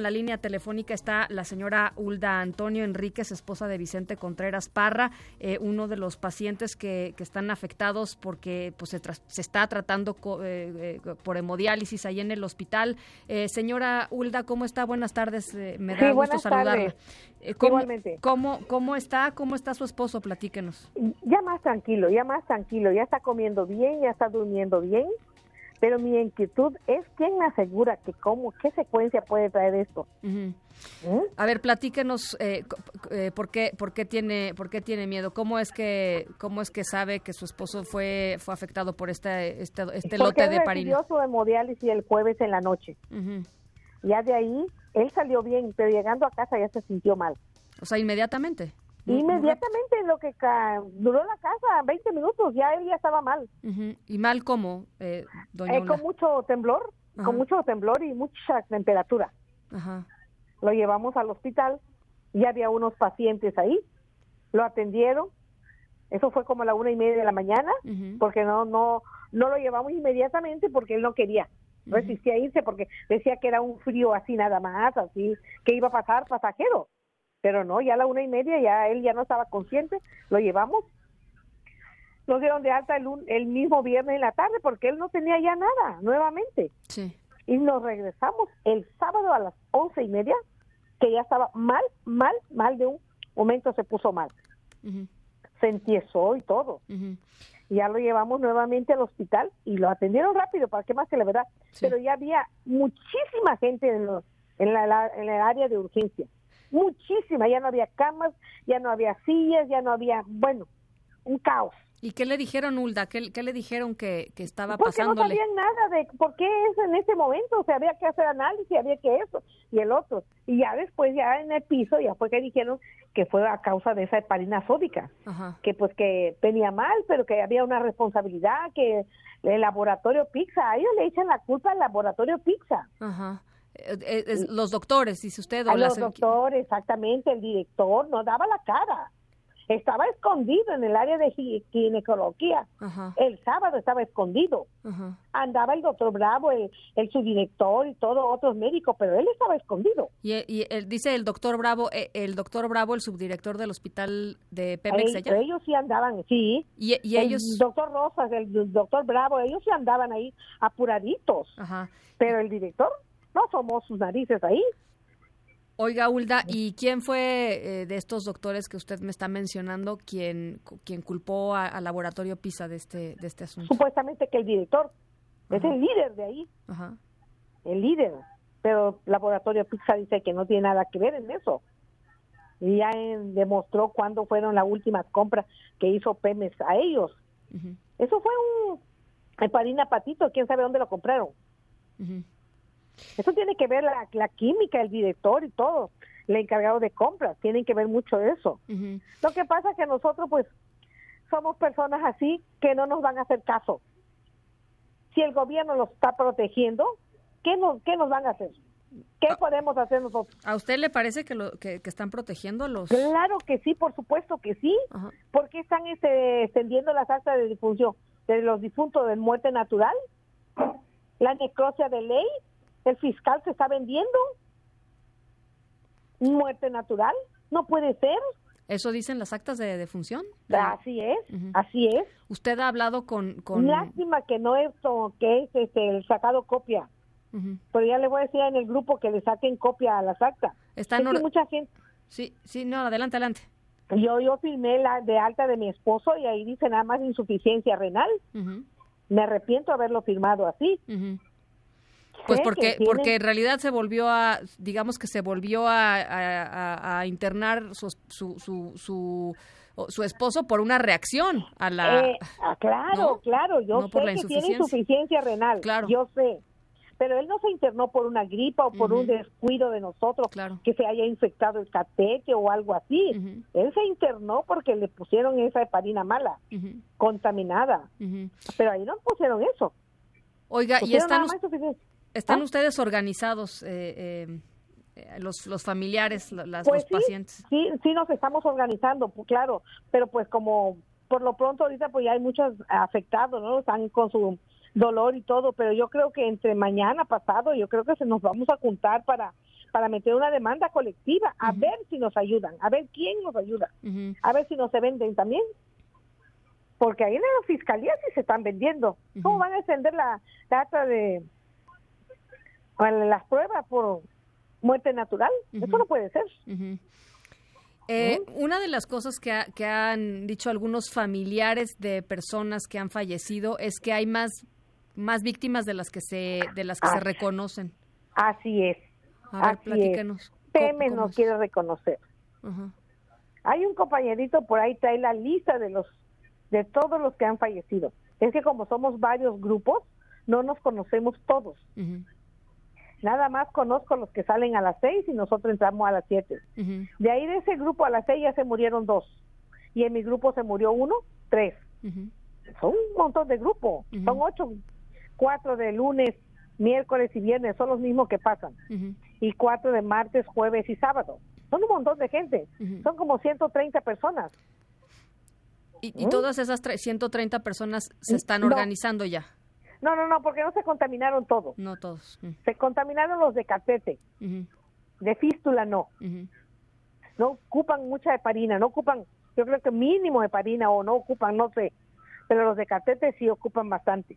En la línea telefónica está la señora Hulda Antonio Enríquez, esposa de Vicente Contreras Parra, eh, uno de los pacientes que, están afectados porque pues, se, está tratando eh, eh, por hemodiálisis ahí en el hospital. señora Hulda, ¿cómo está? Buenas tardes, me da gusto saludarla. ¿cómo, Igualmente. ¿cómo, ¿Cómo está? ¿Cómo está su esposo? Platíquenos. Ya más tranquilo, ya más tranquilo, ya está comiendo bien, ya está durmiendo bien pero mi inquietud es quién me asegura que cómo, qué secuencia puede traer esto. ¿Mm? A ver, platíquenos eh, eh, por qué, por qué tiene, por qué tiene miedo. ¿Cómo es que, cómo es que sabe que su esposo fue, fue afectado por este, este, este lote de parina? Porque su hemodiálisis el jueves en la noche. Ya de ahí él salió bien, pero llegando a casa ya se sintió mal. O sea, inmediatamente. Inmediatamente lo que duró la casa, 20 minutos, ya él ya estaba mal. ¿Y mal cómo, eh, doña eh, Con mucho temblor, con mucho temblor y mucha temperatura. Lo llevamos al hospital, y había unos pacientes ahí, lo atendieron, eso fue como a la una y media de la mañana, porque no, no, no lo llevamos inmediatamente porque él no quería resistía a irse porque decía que era un frío así nada más, así que iba a pasar pasajero pero no, ya a la una y media ya él ya no estaba consciente, lo llevamos. Nos dieron de alta el, el mismo viernes en la tarde porque él no tenía ya nada nuevamente. Sí. Y nos regresamos el sábado a las once y media, que ya estaba mal, mal, mal de un momento se puso mal. Se entiesó y todo. Ya lo llevamos nuevamente al hospital y lo atendieron rápido, para qué más que la verdad. Pero ya había muchísima gente en, en, la, en el área de urgencia muchísima, ya no había camas, ya no había sillas, ya no había, bueno, un caos. ¿Y qué le dijeron, Hulda? ¿Qué, le dijeron que, que estaba Porque no sabían nada de por qué es en ese momento, o sea, había que hacer análisis, había que eso y el otro. Y ya después, ya en el piso, ya fue que dijeron que fue a causa de esa heparina sódica, que pues que venía mal, pero que había una responsabilidad, que el laboratorio Pizza, a ellos le echan la culpa al laboratorio Pizza. Ajá. Eh, eh, los doctores, dice usted. O los doctores, exactamente, el director no daba la cara. Estaba escondido en el área de ginecología. El sábado estaba escondido. Andaba el doctor Bravo, el, subdirector y todos otros médicos, pero él estaba escondido. Y, y dice el doctor Bravo, eh, el doctor Bravo, el subdirector del hospital de Pemex allá. Ellos sí andaban, sí. Y, ellos. El doctor Rosas, el doctor Bravo, ellos sí andaban ahí apuraditos. Pero el director no somos sus narices ahí. Oiga, Hulda, ¿y quién fue eh, de estos doctores que usted me está mencionando quien, quien culpó al laboratorio PISA de este, de este asunto? Supuestamente que el director, es el líder de ahí, Ajá. el líder, pero el laboratorio PISA dice que no tiene nada que ver en eso. Y ya demostró cuándo fueron las últimas compras que hizo Pemex a ellos. Eso fue un heparina patito, quién sabe dónde lo compraron. Eso tiene que ver la, la química, el director y todo, el encargado de compras, tienen que ver mucho eso. Lo que pasa es que nosotros pues somos personas así que no nos van a hacer caso. Si el gobierno los está protegiendo, ¿qué nos, qué nos van a hacer? ¿Qué ah. podemos hacer nosotros? ¿A usted le parece que, lo, que, están protegiendo a los...? Claro que sí, por supuesto que sí. ¿Por qué están este, extendiendo las actas de difunción de los difuntos de muerte natural? La necrosia de ley, el fiscal se está vendiendo muerte natural, no puede ser. ¿Eso dicen las actas de defunción? Así es, así es. ¿Usted ha hablado con, con... Lástima que no es, que es este, el sacado copia. Pero ya le voy a decir en el grupo que le saquen copia a las actas. Está mucha gente... Sí, sí, no, adelante, adelante. Yo, yo firmé la de alta de mi esposo y ahí dice nada más insuficiencia renal. Me arrepiento de haberlo firmado así. Pues porque, porque en realidad se volvió a, digamos que se volvió a, internar su, su, su, su, esposo por una reacción a la... Eh, ah, claro, claro, yo sé que tiene insuficiencia renal, claro. yo sé. Pero él no se internó por una gripa o por un descuido de nosotros, que se haya infectado el catete o algo así. Él se internó porque le pusieron esa heparina mala, contaminada. Pero ahí no pusieron eso. Oiga, y están... ¿Están ¿Ah? ustedes organizados, eh, eh, los, los familiares, las, pues los pacientes? Sí, sí nos estamos organizando, pues, claro, pero pues como por lo pronto ahorita pues ya hay muchos afectados, ¿no? Están con su dolor y todo, pero yo creo que entre mañana pasado, yo creo que se nos vamos a juntar para para meter una demanda colectiva, a ver si nos ayudan, a ver quién nos ayuda, a ver si no se venden también. Porque ahí en la fiscalía sí se están vendiendo. ¿Cómo van a extender la data de las pruebas por muerte natural? Eso no puede ser. Eh, una de las cosas que, que, han dicho algunos familiares de personas que han fallecido es que hay más, más víctimas de las que se de las que se reconocen. Así es. A ver, platícanos. Teme no quiere reconocer. Hay un compañerito por ahí trae la lista de los de todos los que han fallecido. Es que como somos varios grupos, no nos conocemos todos. Nada más conozco los que salen a las seis y nosotros entramos a las siete. De ahí de ese grupo a las seis ya se murieron dos. Y en mi grupo se murió uno, tres. Son un montón de grupos. Son ocho. Cuatro de lunes, miércoles y viernes son los mismos que pasan. Y cuatro de martes, jueves y sábado. Son un montón de gente. Son como 130 personas. ¿Y, todas esas 130 personas se están organizando ya? No, no, no, porque no se contaminaron todos. No todos. Mm. Se contaminaron los de catete. De fístula no. No ocupan mucha heparina, no ocupan, yo creo que mínimo heparina o no ocupan, no sé. Pero los de catete sí ocupan bastante.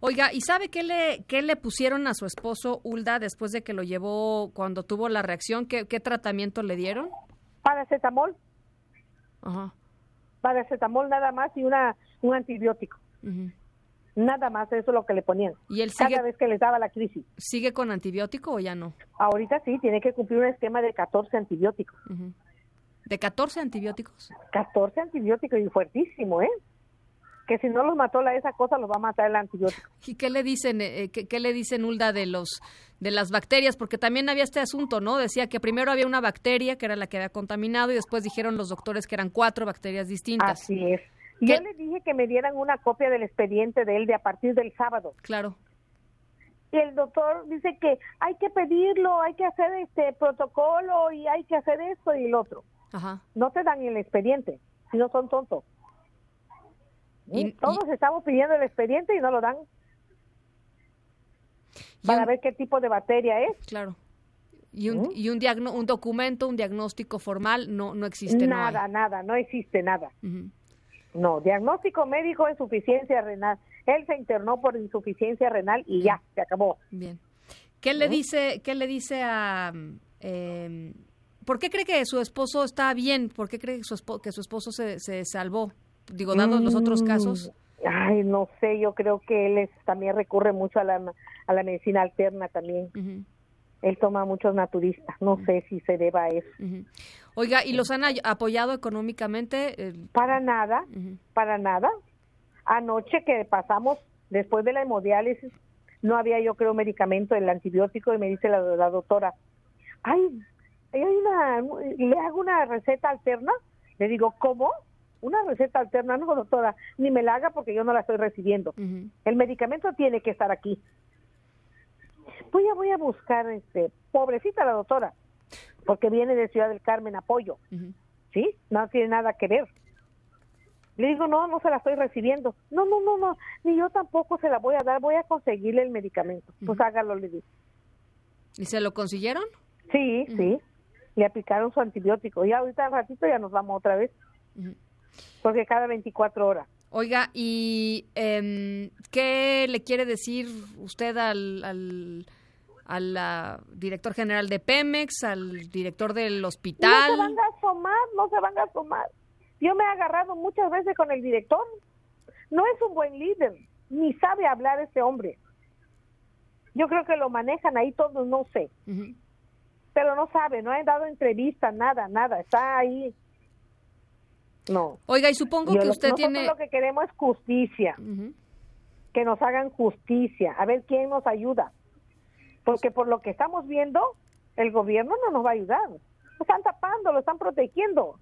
Oiga, ¿y sabe qué le, qué le pusieron a su esposo Ulda después de que lo llevó cuando tuvo la reacción? ¿Qué, qué tratamiento le dieron? Paracetamol. Ajá. Paracetamol nada más y una un antibiótico. Nada más, eso es lo que le ponían. ¿Y él sigue, cada vez que les daba la crisis. ¿Sigue con antibiótico o ya no? Ahorita sí, tiene que cumplir un esquema de 14 antibióticos. ¿De 14 antibióticos? 14 antibióticos y fuertísimo, ¿eh? Que si no los mató la esa cosa, los va a matar el antibiótico. ¿Y qué le dicen, eh, qué, le dicen Ulda de los de las bacterias? Porque también había este asunto, ¿no? Decía que primero había una bacteria que era la que había contaminado y después dijeron los doctores que eran cuatro bacterias distintas. Así es. Yo le dije que me dieran una copia del expediente de él de a partir del sábado. Claro. Y el doctor dice que hay que pedirlo, hay que hacer este protocolo y hay que hacer esto y el otro. Ajá. No te dan el expediente, si no son tontos. Y, Todos estamos pidiendo el expediente y no lo dan. Para ver qué tipo de bacteria es. Claro. Y un, ¿Mm? y un, un documento, un diagnóstico formal no, no existe. Nada, nada, no existe nada. No, diagnóstico médico insuficiencia renal. Él se internó por insuficiencia renal y ya, se acabó. Bien. ¿Qué le dice, qué le dice a... Eh, ¿Por qué cree que su esposo está bien? ¿Por qué cree que su, esposo, que su esposo se, se salvó? Digo, dados los otros mm, casos. Ay, no sé, yo creo que él también recurre mucho a la, a la medicina alterna también él toma muchos naturistas. No sé si se deba a eso. Oiga, ¿y los han apoyado económicamente? Para nada, para nada. Anoche que pasamos, después de la hemodiálisis, no había yo creo medicamento, el antibiótico, y me dice la, doctora, ay, hay una, le hago una receta alterna. Le digo, ¿cómo? Una receta alterna, no doctora, ni me la haga porque yo no la estoy recibiendo. El medicamento tiene que estar aquí voy a, voy a buscar, este, pobrecita la doctora, porque viene de Ciudad del Carmen apoyo, ¿sí? No tiene nada que ver. Le digo, no, no se la estoy recibiendo. No, no, no, no, ni yo tampoco se la voy a dar, voy a conseguirle el medicamento. Pues hágalo, le digo. ¿Y se lo consiguieron? Sí, sí. Le aplicaron su antibiótico. Y ahorita al ratito ya nos vamos otra vez. Porque cada 24 horas. Oiga, ¿y eh, qué le quiere decir usted al, al, al director general de Pemex, al director del hospital? No se van a asomar, no se van a asomar. Yo me he agarrado muchas veces con el director. No es un buen líder, ni sabe hablar ese hombre. Yo creo que lo manejan ahí todos, no sé. Pero no sabe, no ha dado entrevista, nada, nada. Está ahí no. Oiga, y supongo que usted tiene... lo que queremos es justicia. Que nos hagan justicia. A ver quién nos ayuda. Porque por lo que estamos viendo, el gobierno no nos va a ayudar. Lo están tapando, lo están protegiendo.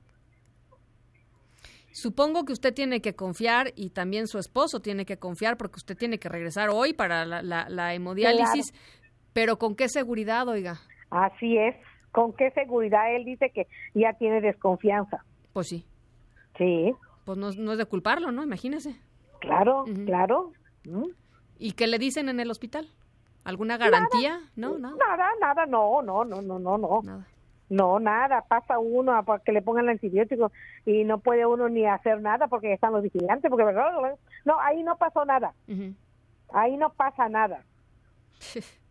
Supongo que usted tiene que confiar y también su esposo tiene que confiar porque usted tiene que regresar hoy para la, hemodiálisis. Pero ¿con qué seguridad, oiga? Así es. ¿Con qué seguridad? Él dice que ya tiene desconfianza. Pues sí. Sí. Pues no, es de culparlo, ¿no? Imagínese. Claro, claro. ¿Y qué le dicen en el hospital? ¿Alguna garantía? no, nada. Nada, nada, no, no, no, no, no, no. Nada. No, nada, pasa uno a que le pongan el antibiótico y no puede uno ni hacer nada porque están los vigilantes, porque verdad, no, ahí no pasó nada. Ahí no pasa nada.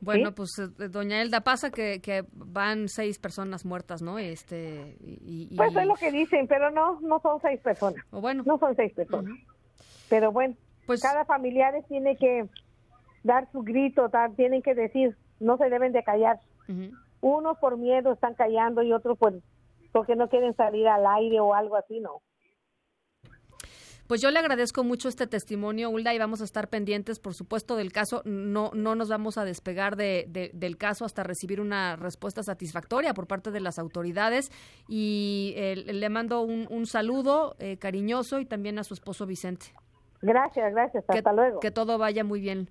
Bueno, pues eh, doña Elda, pasa que, que, van seis personas muertas, ¿no? Este, y, Pues es lo que dicen, pero no, no son seis personas. O bueno. No son seis personas. Pero bueno, pues cada familiar tiene que dar su grito, tienen que decir, no se deben de callar. Unos por miedo están callando y otros por, porque no quieren salir al aire o algo así, ¿no? Pues yo le agradezco mucho este testimonio, Hulda, y vamos a estar pendientes, por supuesto, del caso. No, no nos vamos a despegar de, del caso hasta recibir una respuesta satisfactoria por parte de las autoridades. Y eh, le mando un, saludo eh, cariñoso y también a su esposo Vicente. Gracias, gracias. Hasta luego. Que todo vaya muy bien.